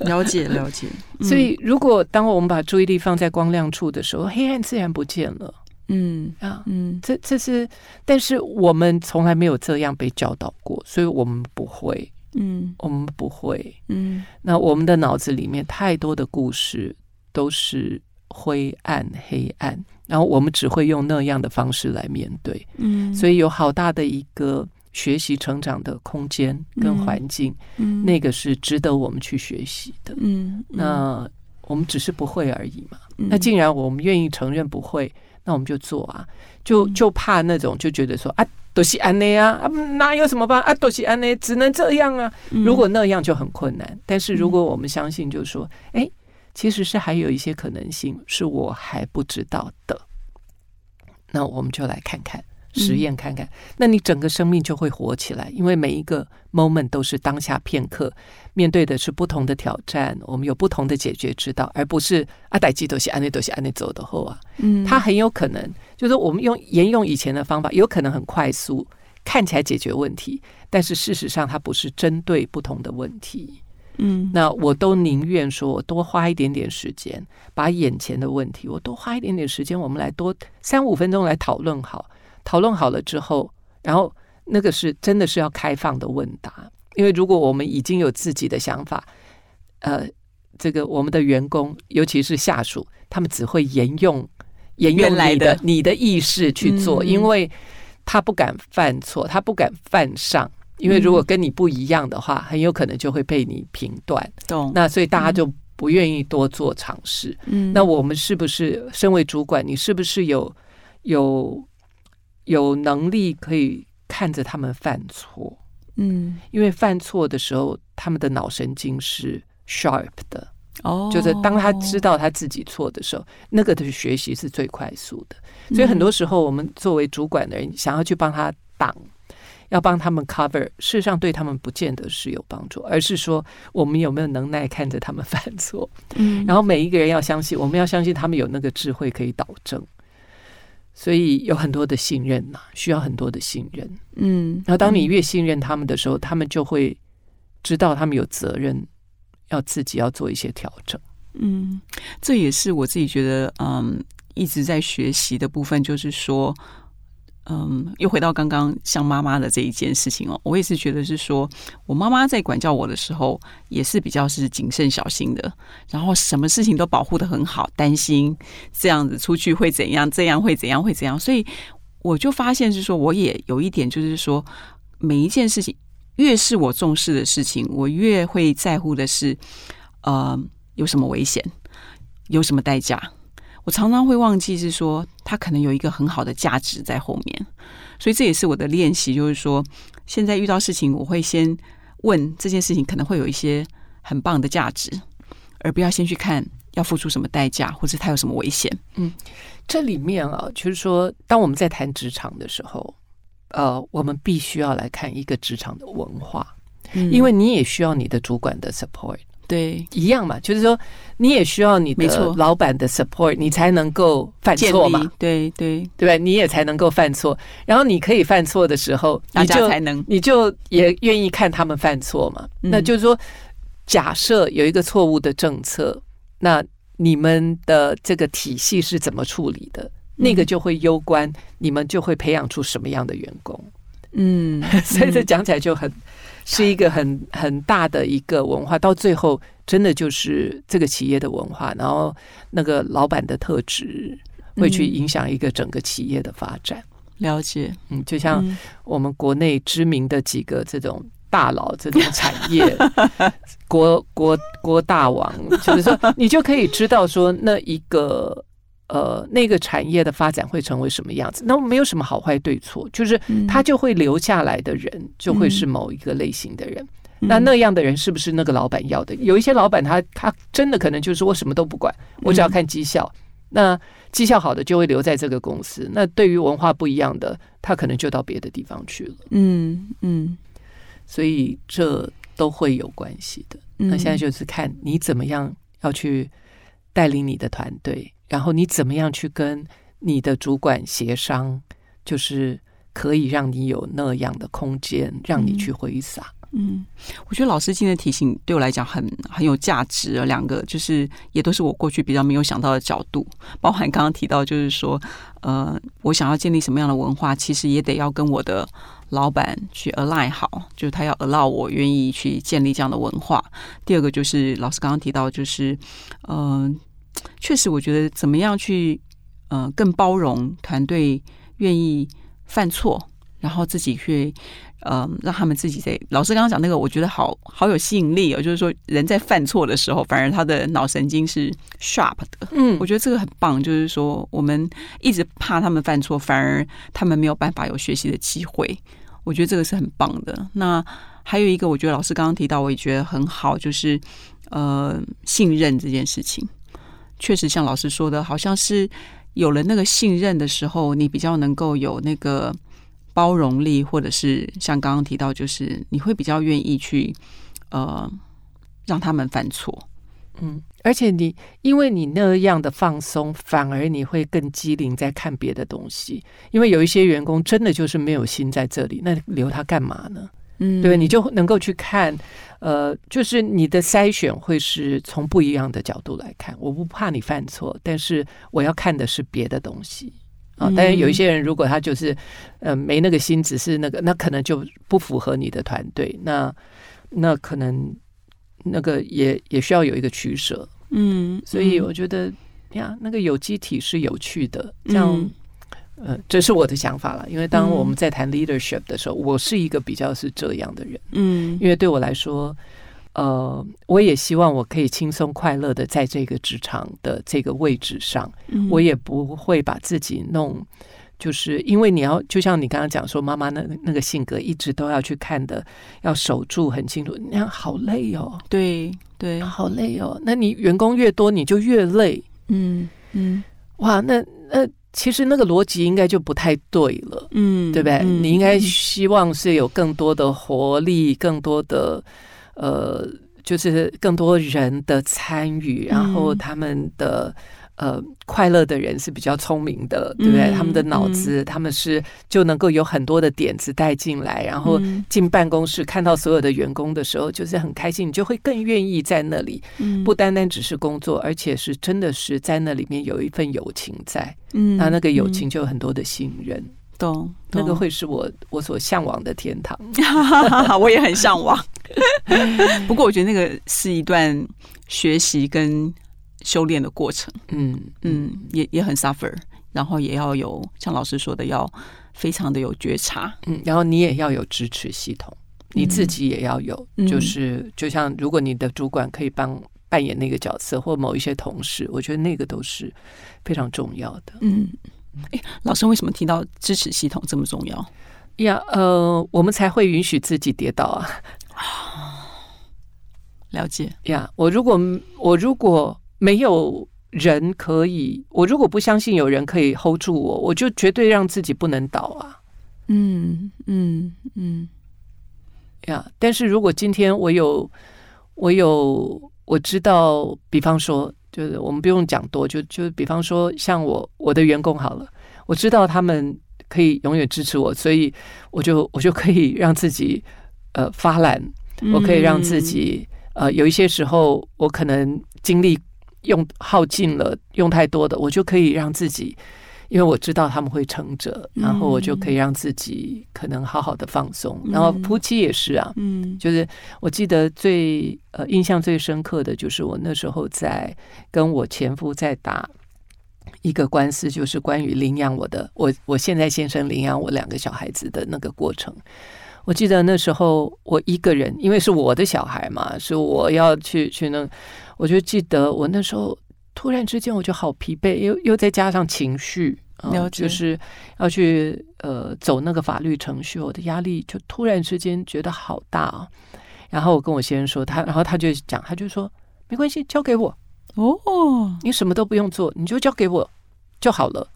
[SPEAKER 2] 了 解了解。
[SPEAKER 1] 所以，如果当我们把注意力放在光亮处的时候，黑暗自然不见了。
[SPEAKER 2] 嗯
[SPEAKER 1] 啊嗯，这这是，但是我们从来没有这样被教导过，所以我们不会。嗯，我们不会。嗯，那我们的脑子里面太多的故事都是。灰暗、黑暗，然后我们只会用那样的方式来面对，嗯，所以有好大的一个学习成长的空间跟环境，嗯，那个是值得我们去学习的，嗯，那我们只是不会而已嘛，嗯，那既然我们愿意承认不会，那我们就做啊，就就怕那种就觉得说啊，都是安内啊，啊，哪有什么办法啊，都是安内，只能这样啊，如果那样就很困难，但是如果我们相信，就是说，哎。其实是还有一些可能性是我还不知道的，那我们就来看看实验看看，那你整个生命就会活起来，因为每一个 moment 都是当下片刻，面对的是不同的挑战，我们有不同的解决之道，而不是阿呆基多西安内多西安内走的后啊，嗯，它很有可能就是我们用沿用以前的方法，有可能很快速，看起来解决问题，但是事实上它不是针对不同的问题。嗯，那我都宁愿说，我多花一点点时间，把眼前的问题，我多花一点点时间，我们来多三五分钟来讨论好，讨论好了之后，然后那个是真的是要开放的问答，因为如果我们已经有自己的想法，呃，这个我们的员工，尤其是下属，他们只会沿用沿用来的你的意识去做，因为他不敢犯错，他不敢犯上。因为如果跟你不一样的话，很有可能就会被你评断。懂。那所以大家就不愿意多做尝试。嗯。那我们是不是身为主管，你是不是有有有能力可以看着他们犯错？嗯。因为犯错的时候，他们的脑神经是 sharp 的。哦。就是当他知道他自己错的时候，那个的学习是最快速的。所以很多时候，我们作为主管的人，想要去帮他挡。要帮他们 cover，事实上对他们不见得是有帮助，而是说我们有没有能耐看着他们犯错，嗯，然后每一个人要相信，我们要相信他们有那个智慧可以导正，所以有很多的信任呐，需要很多的信任，嗯，然后当你越信任他们的时候，他们就会知道他们有责任要自己要做一些调整，
[SPEAKER 2] 嗯，这也是我自己觉得，嗯，一直在学习的部分，就是说。嗯，又回到刚刚像妈妈的这一件事情哦，我也是觉得是说，我妈妈在管教我的时候，也是比较是谨慎小心的，然后什么事情都保护的很好，担心这样子出去会怎样，这样会怎样会怎样，所以我就发现是说，我也有一点就是说，每一件事情越是我重视的事情，我越会在乎的是，呃，有什么危险，有什么代价。我常常会忘记，是说它可能有一个很好的价值在后面，所以这也是我的练习，就是说现在遇到事情，我会先问这件事情可能会有一些很棒的价值，而不要先去看要付出什么代价，或者它有什么危险。
[SPEAKER 1] 嗯，这里面啊，就是说，当我们在谈职场的时候，呃，我们必须要来看一个职场的文化，嗯，因为你也需要你的主管的 support。
[SPEAKER 2] 对，
[SPEAKER 1] 一样嘛，就是说你也需要你的老板的 support，你才能够犯错嘛。
[SPEAKER 2] 对对
[SPEAKER 1] 对吧？你也才能够犯错，然后你可以犯错的时候，
[SPEAKER 2] 你就才能，
[SPEAKER 1] 你就也愿意看他们犯错嘛。那就是说，假设有一个错误的政策，那你们的这个体系是怎么处理的？那个就会攸关你们就会培养出什么样的员工。嗯，所以这讲起来就很。是一个很很大的一个文化，到最后真的就是这个企业的文化，然后那个老板的特质会去影响一个整个企业的发展。
[SPEAKER 2] 了解，
[SPEAKER 1] 嗯，就像我们国内知名的几个这种大佬，这种产业 国国国大王，就是说你就可以知道说那一个呃那个产业的发展会成为什么样子。那没有什么好坏对错，就是他就会留下来的人就会是某一个类型的人。嗯、那那样的人是不是那个老板要的？有一些老板他他真的可能就是我什么都不管，我只要看绩效。那绩效好的就会留在这个公司。那对于文化不一样的，他可能就到别的地方去了。嗯嗯，所以这都会有关系的。那现在就是看你怎么样要去带领你的团队，然后你怎么样去跟你的主管协商，就是可以让你有那样的空间，让你去挥洒。
[SPEAKER 2] 嗯，我觉得老师今天的提醒对我来讲很很有价值啊。两个就是也都是我过去比较没有想到的角度，包含刚刚提到，就是说，呃，我想要建立什么样的文化，其实也得要跟我的老板去 align 好，就是他要 allow 我愿意去建立这样的文化。第二个就是老师刚刚提到，就是，嗯、确实我觉得怎么样去，呃，更包容团队愿意犯错，然后自己去。呃，让他们自己在老师刚刚讲那个，我觉得好好有吸引力哦。就是说，人在犯错的时候，反而他的脑神经是 sharp 的。嗯，我觉得这个很棒。就是说，我们一直怕他们犯错，反而他们没有办法有学习的机会。我觉得这个是很棒的。那还有一个，我觉得老师刚刚提到，我也觉得很好，就是呃，信任这件事情，确实像老师说的，好像是有了那个信任的时候，你比较能够有那个。包容力，或者是像刚刚提到，就是你会比较愿意去呃让他们犯错，
[SPEAKER 1] 嗯，而且你因为你那样的放松，反而你会更机灵在看别的东西。因为有一些员工真的就是没有心在这里，那留他干嘛呢？嗯，对，你就能够去看，呃，就是你的筛选会是从不一样的角度来看。我不怕你犯错，但是我要看的是别的东西。啊，但是有一些人，如果他就是，呃，没那个心，只是那个，那可能就不符合你的团队。那那可能那个也也需要有一个取舍。嗯，所以我觉得呀，那个有机体是有趣的。这样，呃，这是我的想法了。因为当我们在谈 leadership 的时候，我是一个比较是这样的人。嗯，因为对我来说。呃，我也希望我可以轻松快乐的在这个职场的这个位置上，嗯、我也不会把自己弄，就是因为你要，就像你刚刚讲说，妈妈那那个性格一直都要去看的，要守住很清楚，那样好累哦。
[SPEAKER 2] 对对，
[SPEAKER 1] 好累哦。那你员工越多，你就越累。嗯嗯，哇，那那其实那个逻辑应该就不太对了。嗯，对不对？嗯、你应该希望是有更多的活力，更多的。呃，就是更多人的参与，然后他们的呃快乐的人是比较聪明的，对不对？他们的脑子，他们是就能够有很多的点子带进来，然后进办公室看到所有的员工的时候，就是很开心，你就会更愿意在那里，不单单只是工作，而且是真的是在那里面有一份友情在，嗯，那那个友情就有很多的信任。懂，那个会是我我所向往的天堂，
[SPEAKER 2] 我也很向往。不过我觉得那个是一段学习跟修炼的过程，嗯嗯，也也很 suffer，然后也要有像老师说的，要非常的有觉察，
[SPEAKER 1] 嗯，然后你也要有支持系统，你自己也要有，嗯、就是就像如果你的主管可以帮扮演那个角色，或某一些同事，我觉得那个都是非常重要的，嗯。
[SPEAKER 2] 哎，老师为什么提到支持系统这么重要
[SPEAKER 1] 呀？呃，我们才会允许自己跌倒啊。
[SPEAKER 2] 了解
[SPEAKER 1] 呀。我如果我如果没有人可以，我如果不相信有人可以 hold 住我，我就绝对让自己不能倒啊。嗯嗯嗯。呀，但是如果今天我有我有我知道，比方说。就是我们不用讲多，就就比方说像我我的员工好了，我知道他们可以永远支持我，所以我就我就可以让自己呃发懒，我可以让自己呃有一些时候我可能精力用耗尽了，用太多的，我就可以让自己。因为我知道他们会撑着，然后我就可以让自己可能好好的放松。嗯、然后夫妻也是啊，嗯，就是我记得最呃印象最深刻的就是我那时候在跟我前夫在打一个官司，就是关于领养我的我我现在先生领养我两个小孩子的那个过程。我记得那时候我一个人，因为是我的小孩嘛，是我要去去那，我就记得我那时候突然之间我就好疲惫，又又再加上情绪，呃、就是要去呃走那个法律程序，我的压力就突然之间觉得好大啊。然后我跟我先生说，他然后他就讲，他就说没关系，交给我哦，你什么都不用做，你就交给我就好了。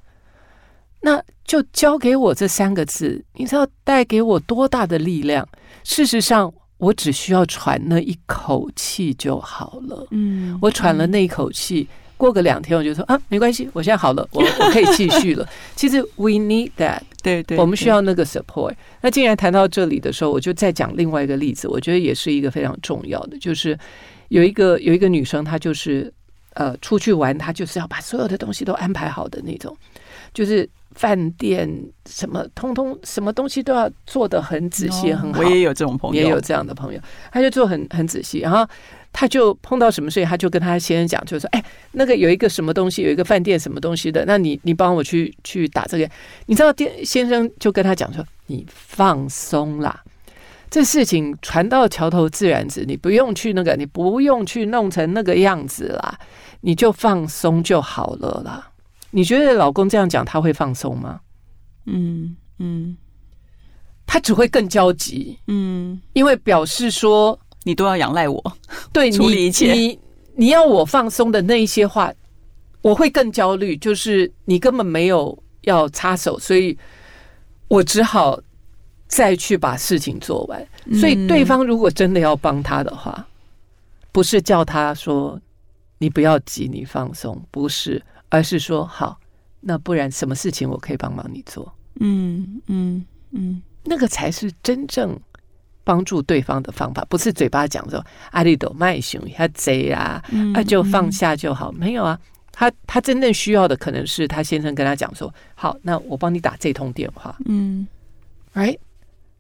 [SPEAKER 1] 那就交给我这三个字，你知道带给我多大的力量？事实上，我只需要喘那一口气就好了。嗯，我喘了那一口气。过个两天，我就说啊，没关系，我现在好了，我我可以继续了。其实 we need that，
[SPEAKER 2] 对对，
[SPEAKER 1] 我们需要那个 support。那既然谈到这里的时候，我就再讲另外一个例子，我觉得也是一个非常重要的，就是有一个有一个女生，她就是呃出去玩，她就是要把所有的东西都安排好的那种，就是饭店什么通通什么东西都要做的很仔细很好。
[SPEAKER 2] 我也有这种朋友，
[SPEAKER 1] 也有这样的朋友，他就做很很仔细，然后。他就碰到什么事情，他就跟他先生讲，就说：“哎，那个有一个什么东西，有一个饭店什么东西的，那你你帮我去去打这个。”你知道，店先生就跟他讲说：“你放松啦，这事情船到桥头自然直，你不用去那个，你不用去弄成那个样子啦，你就放松就好了啦。”你觉得老公这样讲他会放松吗？嗯嗯，他只会更焦急。嗯，因为表示说。
[SPEAKER 2] 你都要仰赖我，
[SPEAKER 1] 对，
[SPEAKER 2] 处理一切。
[SPEAKER 1] 你你，你要我放松的那一些话，我会更焦虑。就是你根本没有要插手，所以我只好再去把事情做完。所以对方如果真的要帮他的话，不是叫他说你不要急，你放松，不是，而是说好，那不然什么事情我可以帮忙你做？嗯嗯嗯，那个才是真正。帮助对方的方法，不是嘴巴讲说阿里斗卖熊他贼啊，那就放下就好。没有啊，他他真正需要的可能是他先生跟他讲说，好，那我帮你打这通电话。嗯，right，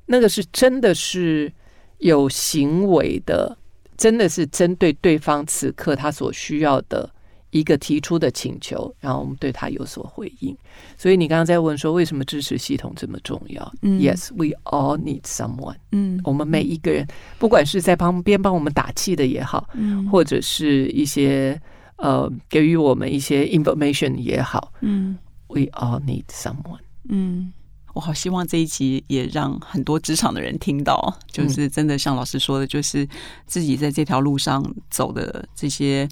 [SPEAKER 1] 那个是真的是有行为的，真的是针对对方此刻他所需要的。一个提出的请求，然后我们对他有所回应。所以你刚刚在问说，为什么支持系统这么重要？嗯，Yes，we all need someone。嗯，我们每一个人，不管是在旁边帮我们打气的也好，嗯，或者是一些呃给予我们一些 information 也好，嗯，we all need someone。
[SPEAKER 2] 嗯，我好希望这一集也让很多职场的人听到，就是真的像老师说的，就是自己在这条路上走的这些。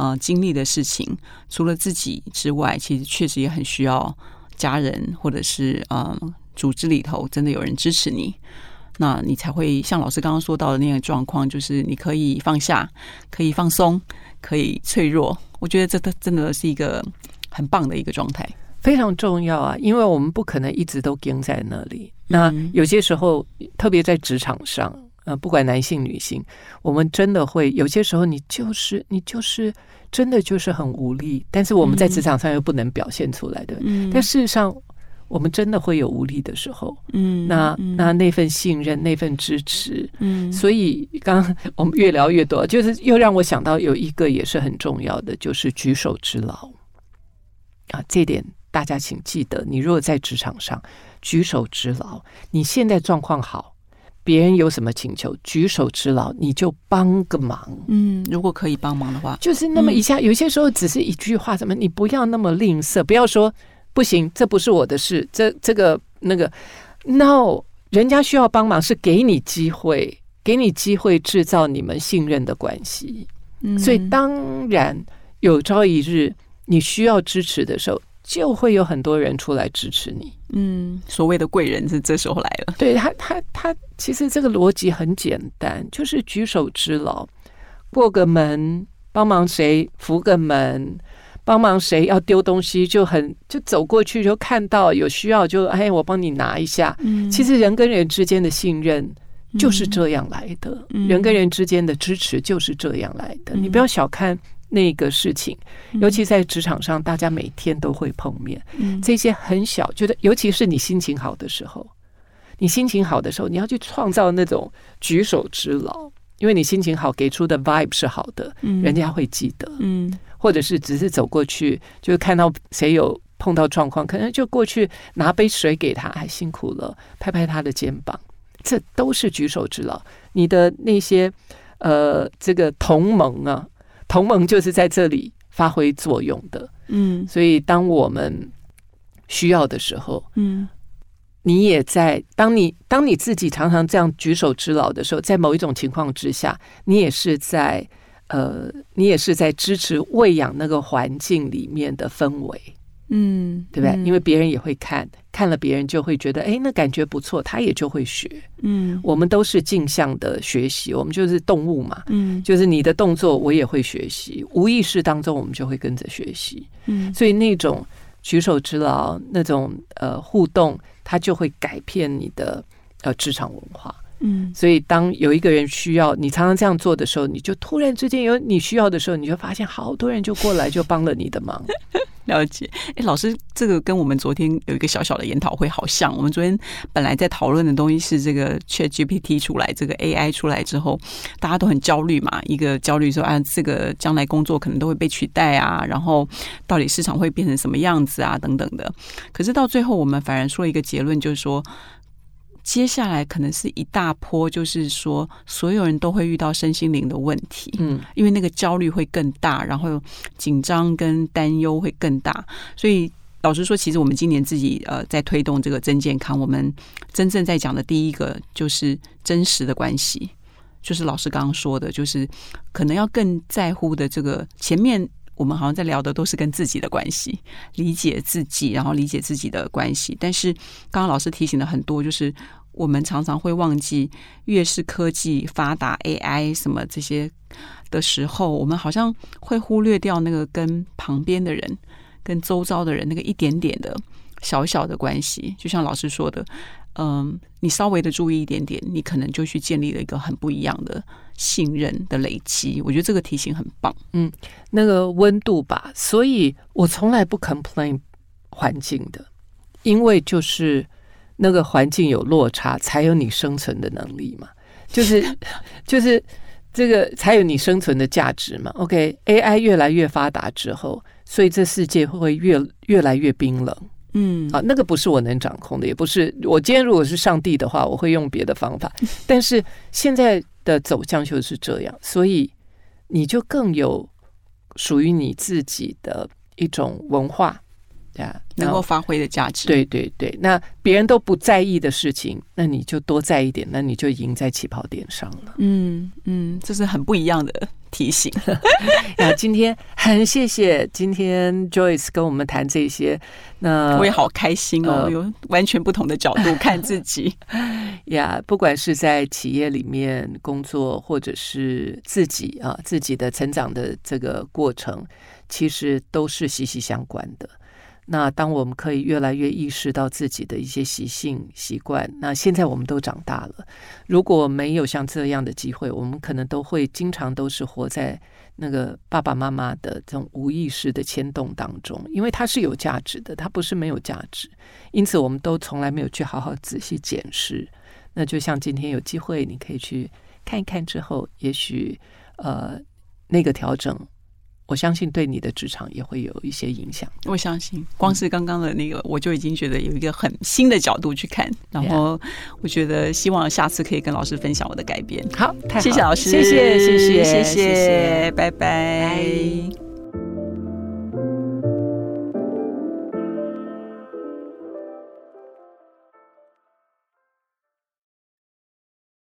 [SPEAKER 2] 呃，经历的事情，除了自己之外，其实确实也很需要家人，或者是呃，组织里头真的有人支持你，那你才会像老师刚刚说到的那样状况，就是你可以放下，可以放松，可以脆弱。我觉得这都真的是一个很棒的一个状态，
[SPEAKER 1] 非常重要啊！因为我们不可能一直都跟在那里，那有些时候，特别在职场上。呃，不管男性女性，我们真的会有些时候，你就是你就是真的就是很无力，但是我们在职场上又不能表现出来的。嗯，但事实上，我们真的会有无力的时候。嗯，那那那份信任，那份支持，嗯，所以刚刚我们越聊越多，就是又让我想到有一个也是很重要的，就是举手之劳啊，这点大家请记得，你如果在职场上举手之劳，你现在状况好。别人有什么请求，举手之劳，你就帮个忙。
[SPEAKER 2] 嗯，如果可以帮忙的话，
[SPEAKER 1] 就是那么一下。嗯、有些时候只是一句话，什么你不要那么吝啬，不要说不行，这不是我的事，这这个那个。No，人家需要帮忙是给你机会，给你机会制造你们信任的关系。嗯，所以当然有朝一日你需要支持的时候。就会有很多人出来支持你。
[SPEAKER 2] 嗯，所谓的贵人是这时候来了。
[SPEAKER 1] 对他，他，他其实这个逻辑很简单，就是举手之劳，过个门，帮忙谁扶个门，帮忙谁要丢东西，就很就走过去，就看到有需要就哎，我帮你拿一下。嗯，其实人跟人之间的信任就是这样来的，嗯，人跟人之间的支持就是这样来的。嗯，你不要小看。那个事情，尤其在职场上，大家每天都会碰面。嗯，这些很小，觉得尤其是你心情好的时候，你心情好的时候，你要去创造那种举手之劳，因为你心情好，给出的 vibe 是好的，嗯，人家会记得。嗯，或者是只是走过去，就看到谁有碰到状况，可能就过去拿杯水给他，还辛苦了，拍拍他的肩膀，这都是举手之劳。你的那些呃，这个同盟啊。同盟就是在这里发挥作用的。
[SPEAKER 2] 嗯，
[SPEAKER 1] 所以当我们需要的时候，
[SPEAKER 2] 嗯，
[SPEAKER 1] 你也在当你当你自己常常这样举手之劳的时候，在某一种情况之下，你也是在呃，你也是在支持喂养那个环境里面的氛围。
[SPEAKER 2] 嗯，
[SPEAKER 1] 对不对？
[SPEAKER 2] 嗯、
[SPEAKER 1] 因为别人也会看，看了别人就会觉得，哎，那感觉不错，他也就会学。
[SPEAKER 2] 嗯，
[SPEAKER 1] 我们都是镜像的学习，我们就是动物嘛。
[SPEAKER 2] 嗯，
[SPEAKER 1] 就是你的动作，我也会学习，无意识当中，我们就会跟着学习。
[SPEAKER 2] 嗯，
[SPEAKER 1] 所以那种举手之劳，那种呃互动，它就会改变你的呃职场文化。
[SPEAKER 2] 嗯，
[SPEAKER 1] 所以当有一个人需要你常常这样做的时候，你就突然之间有你需要的时候，你就发现好多人就过来就帮了你的忙。
[SPEAKER 2] 了解，哎，老师，这个跟我们昨天有一个小小的研讨会好像。我们昨天本来在讨论的东西是这个 ChatGPT 出来，这个 AI 出来之后，大家都很焦虑嘛。一个焦虑说啊，这个将来工作可能都会被取代啊，然后到底市场会变成什么样子啊，等等的。可是到最后，我们反而说一个结论，就是说。接下来可能是一大波，就是说所有人都会遇到身心灵的问题，
[SPEAKER 1] 嗯，
[SPEAKER 2] 因为那个焦虑会更大，然后紧张跟担忧会更大。所以老实说，其实我们今年自己呃在推动这个真健康，我们真正在讲的第一个就是真实的关系，就是老师刚刚说的，就是可能要更在乎的这个前面。我们好像在聊的都是跟自己的关系，理解自己，然后理解自己的关系。但是刚刚老师提醒了很多，就是我们常常会忘记，越是科技发达，AI 什么这些的时候，我们好像会忽略掉那个跟旁边的人、跟周遭的人那个一点点的小小的关系。就像老师说的。嗯，你稍微的注意一点点，你可能就去建立了一个很不一样的信任的累积。我觉得这个提醒很棒。
[SPEAKER 1] 嗯，那个温度吧，所以我从来不 complain 环境的，因为就是那个环境有落差，才有你生存的能力嘛。就是 就是这个才有你生存的价值嘛。OK，AI 越来越发达之后，所以这世界会越越来越冰冷。
[SPEAKER 2] 嗯，
[SPEAKER 1] 啊，那个不是我能掌控的，也不是我今天如果是上帝的话，我会用别的方法。但是现在的走向就是这样，所以你就更有属于你自己的一种文化，对啊，
[SPEAKER 2] 能够发挥的价值。
[SPEAKER 1] 对对对，那别人都不在意的事情，那你就多在意点，那你就赢在起跑点上了。
[SPEAKER 2] 嗯嗯，这是很不一样的。提醒
[SPEAKER 1] 啊，今天很谢谢今天 Joyce 跟我们谈这些，那
[SPEAKER 2] 我也好开心哦，呃、有完全不同的角度 看自己
[SPEAKER 1] 呀。不管是在企业里面工作，或者是自己啊自己的成长的这个过程，其实都是息息相关的。那当我们可以越来越意识到自己的一些习性习惯，那现在我们都长大了。如果没有像这样的机会，我们可能都会经常都是活在那个爸爸妈妈的这种无意识的牵动当中，因为它是有价值的，它不是没有价值。因此，我们都从来没有去好好仔细检视。那就像今天有机会，你可以去看一看之后，也许呃那个调整。我相信对你的职场也会有一些影响。
[SPEAKER 2] 我相信，光是刚刚的那个，我就已经觉得有一个很新的角度去看。然后，我觉得希望下次可以跟老师分享我的改变。
[SPEAKER 1] 好，太好，
[SPEAKER 2] 谢谢老师，
[SPEAKER 1] 谢谢，谢谢，谢谢，
[SPEAKER 2] 谢谢，拜拜。